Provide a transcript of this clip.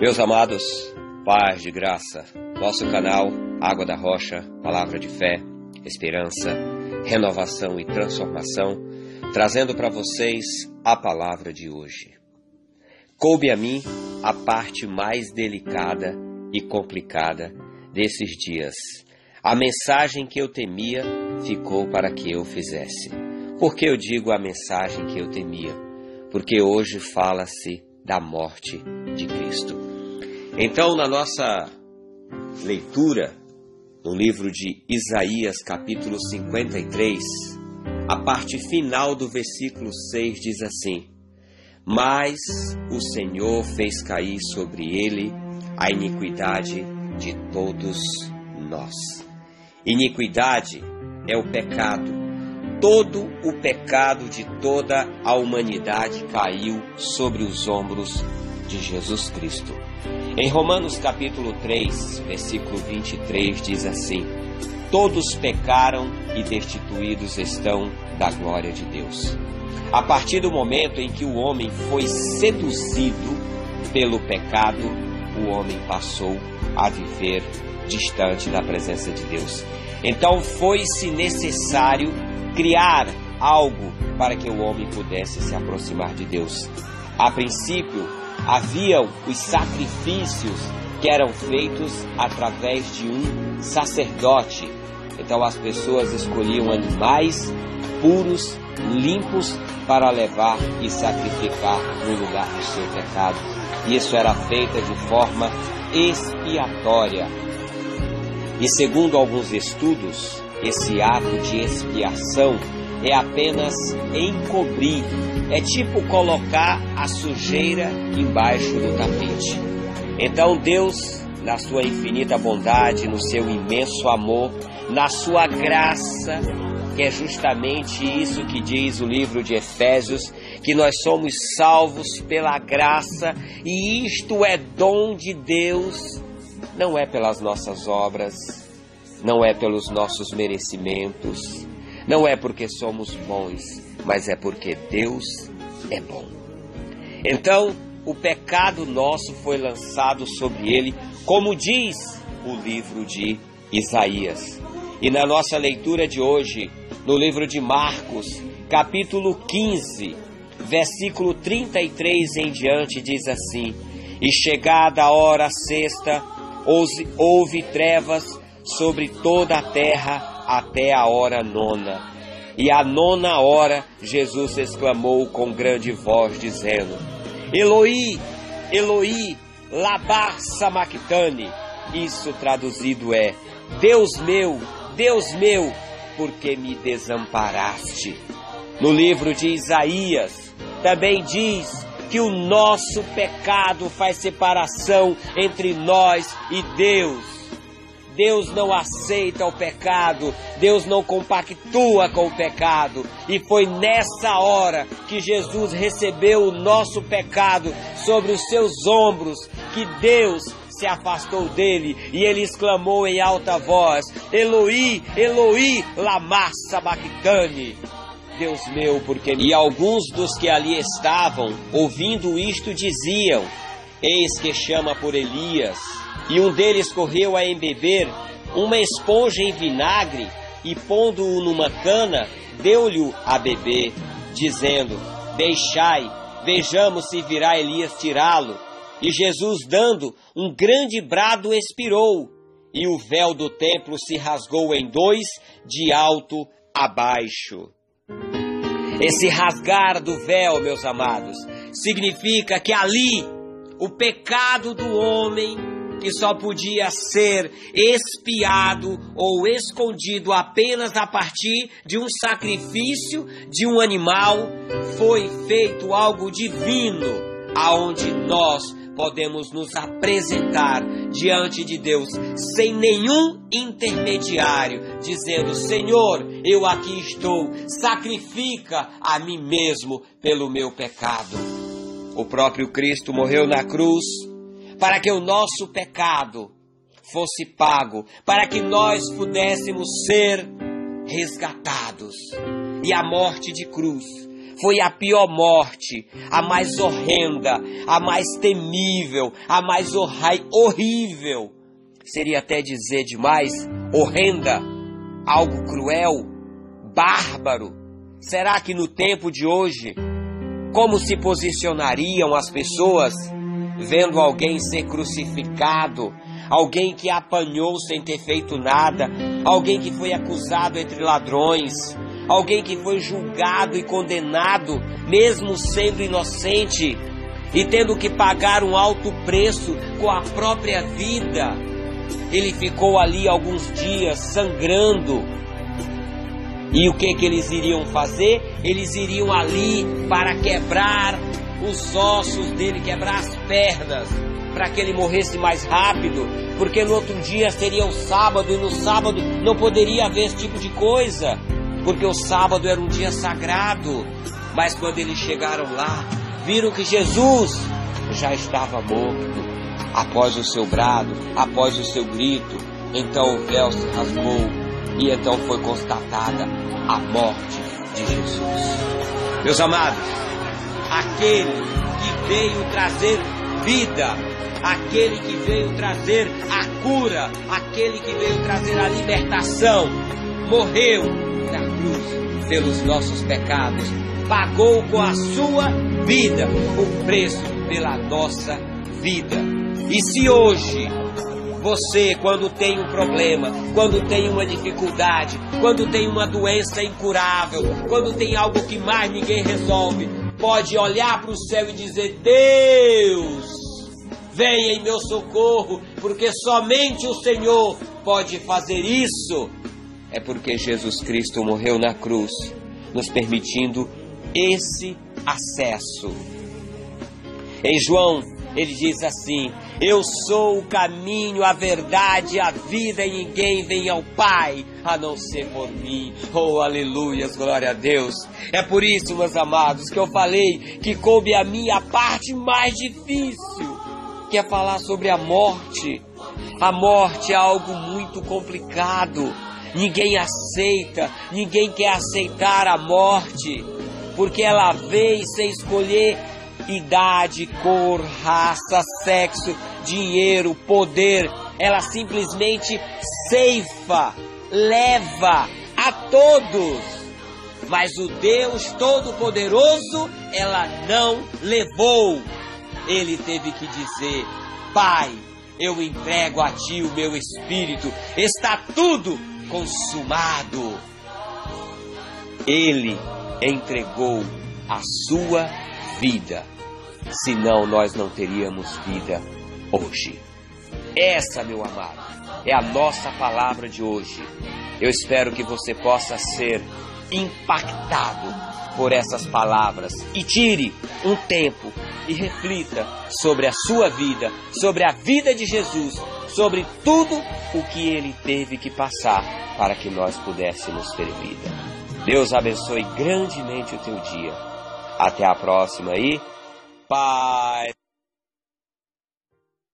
Meus amados, paz de graça, nosso canal Água da Rocha, palavra de fé, esperança, renovação e transformação, trazendo para vocês a palavra de hoje. Coube a mim a parte mais delicada e complicada desses dias. A mensagem que eu temia ficou para que eu fizesse. Por que eu digo a mensagem que eu temia? Porque hoje fala-se da morte de Cristo. Então, na nossa leitura, no livro de Isaías, capítulo 53, a parte final do versículo 6 diz assim: Mas o Senhor fez cair sobre ele a iniquidade de todos nós. Iniquidade é o pecado. Todo o pecado de toda a humanidade caiu sobre os ombros de Jesus Cristo. Em Romanos capítulo 3, versículo 23 diz assim: Todos pecaram e destituídos estão da glória de Deus. A partir do momento em que o homem foi seduzido pelo pecado, o homem passou a viver distante da presença de Deus. Então foi-se necessário criar algo para que o homem pudesse se aproximar de Deus. A princípio, haviam os sacrifícios que eram feitos através de um sacerdote. Então as pessoas escolhiam animais puros, limpos, para levar e sacrificar no lugar do seu pecado. Isso era feito de forma expiatória. E segundo alguns estudos, esse ato de expiação é apenas encobrir, é tipo colocar a sujeira embaixo do tapete. Então Deus, na sua infinita bondade, no seu imenso amor, na sua graça, que é justamente isso que diz o livro de Efésios, que nós somos salvos pela graça e isto é dom de Deus, não é pelas nossas obras, não é pelos nossos merecimentos, não é porque somos bons, mas é porque Deus é bom. Então, o pecado nosso foi lançado sobre ele, como diz o livro de Isaías. E na nossa leitura de hoje, no livro de Marcos, capítulo 15, versículo 33 em diante, diz assim: E chegada a hora sexta, houve trevas sobre toda a terra até a hora nona. E à nona hora, Jesus exclamou com grande voz, dizendo: Eloi, Eloi, labar sabachthani. Isso traduzido é: Deus meu, Deus meu, por que me desamparaste? No livro de Isaías também diz que o nosso pecado faz separação entre nós e Deus. Deus não aceita o pecado, Deus não compactua com o pecado. E foi nessa hora que Jesus recebeu o nosso pecado sobre os seus ombros, que Deus se afastou dele e ele exclamou em alta voz: Eloi, Eloi, lama sabachthani. Deus meu, porque e alguns dos que ali estavam, ouvindo isto, diziam: Eis que chama por Elias. E um deles correu a embeber uma esponja em vinagre e, pondo-o numa cana, deu-lhe a beber, dizendo: Deixai, vejamos se virá Elias tirá-lo. E Jesus, dando um grande brado, expirou, e o véu do templo se rasgou em dois, de alto a baixo. Esse rasgar do véu, meus amados, significa que ali o pecado do homem que só podia ser espiado ou escondido apenas a partir de um sacrifício de um animal, foi feito algo divino, aonde nós podemos nos apresentar diante de Deus sem nenhum intermediário, dizendo: Senhor, eu aqui estou, sacrifica a mim mesmo pelo meu pecado. O próprio Cristo morreu na cruz para que o nosso pecado fosse pago, para que nós pudéssemos ser resgatados. E a morte de cruz foi a pior morte, a mais horrenda, a mais temível, a mais horrível. Seria até dizer demais horrenda, algo cruel, bárbaro. Será que no tempo de hoje, como se posicionariam as pessoas vendo alguém ser crucificado, alguém que apanhou sem ter feito nada, alguém que foi acusado entre ladrões, alguém que foi julgado e condenado, mesmo sendo inocente e tendo que pagar um alto preço com a própria vida. Ele ficou ali alguns dias sangrando. E o que que eles iriam fazer? Eles iriam ali para quebrar os ossos dele, quebrar as pernas, para que ele morresse mais rápido, porque no outro dia seria o sábado e no sábado não poderia haver esse tipo de coisa porque o sábado era um dia sagrado. Mas quando eles chegaram lá, viram que Jesus já estava morto. Após o seu brado, após o seu grito, então o véu se rasgou e então foi constatada a morte de Jesus. Meus amados, aquele que veio trazer vida, aquele que veio trazer a cura, aquele que veio trazer a libertação, morreu na cruz pelos nossos pecados, pagou com a sua vida o preço pela nossa vida. E se hoje você, quando tem um problema, quando tem uma dificuldade, quando tem uma doença incurável, quando tem algo que mais ninguém resolve, pode olhar para o céu e dizer: Deus, venha em meu socorro, porque somente o Senhor pode fazer isso é porque Jesus Cristo morreu na cruz, nos permitindo esse acesso. Em João, ele diz assim: Eu sou o caminho, a verdade, a vida, e ninguém vem ao Pai a não ser por mim. Oh, aleluias, glória a Deus. É por isso, meus amados, que eu falei que coube a mim a parte mais difícil, que é falar sobre a morte. A morte é algo muito complicado ninguém aceita, ninguém quer aceitar a morte, porque ela veio sem escolher idade, cor, raça, sexo, dinheiro, poder. Ela simplesmente ceifa, leva a todos. Mas o Deus Todo-Poderoso, ela não levou. Ele teve que dizer: Pai, eu entrego a ti o meu espírito, está tudo consumado. Ele entregou a sua vida, senão nós não teríamos vida hoje. Essa, meu amado, é a nossa palavra de hoje. Eu espero que você possa ser impactado por essas palavras e tire um tempo e reflita sobre a sua vida, sobre a vida de Jesus, sobre tudo o que ele teve que passar para que nós pudéssemos ter vida. Deus abençoe grandemente o teu dia. Até a próxima e Pai.